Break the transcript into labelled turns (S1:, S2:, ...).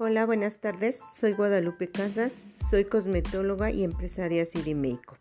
S1: Hola, buenas tardes. Soy Guadalupe Casas, soy cosmetóloga y empresaria Sirimeco.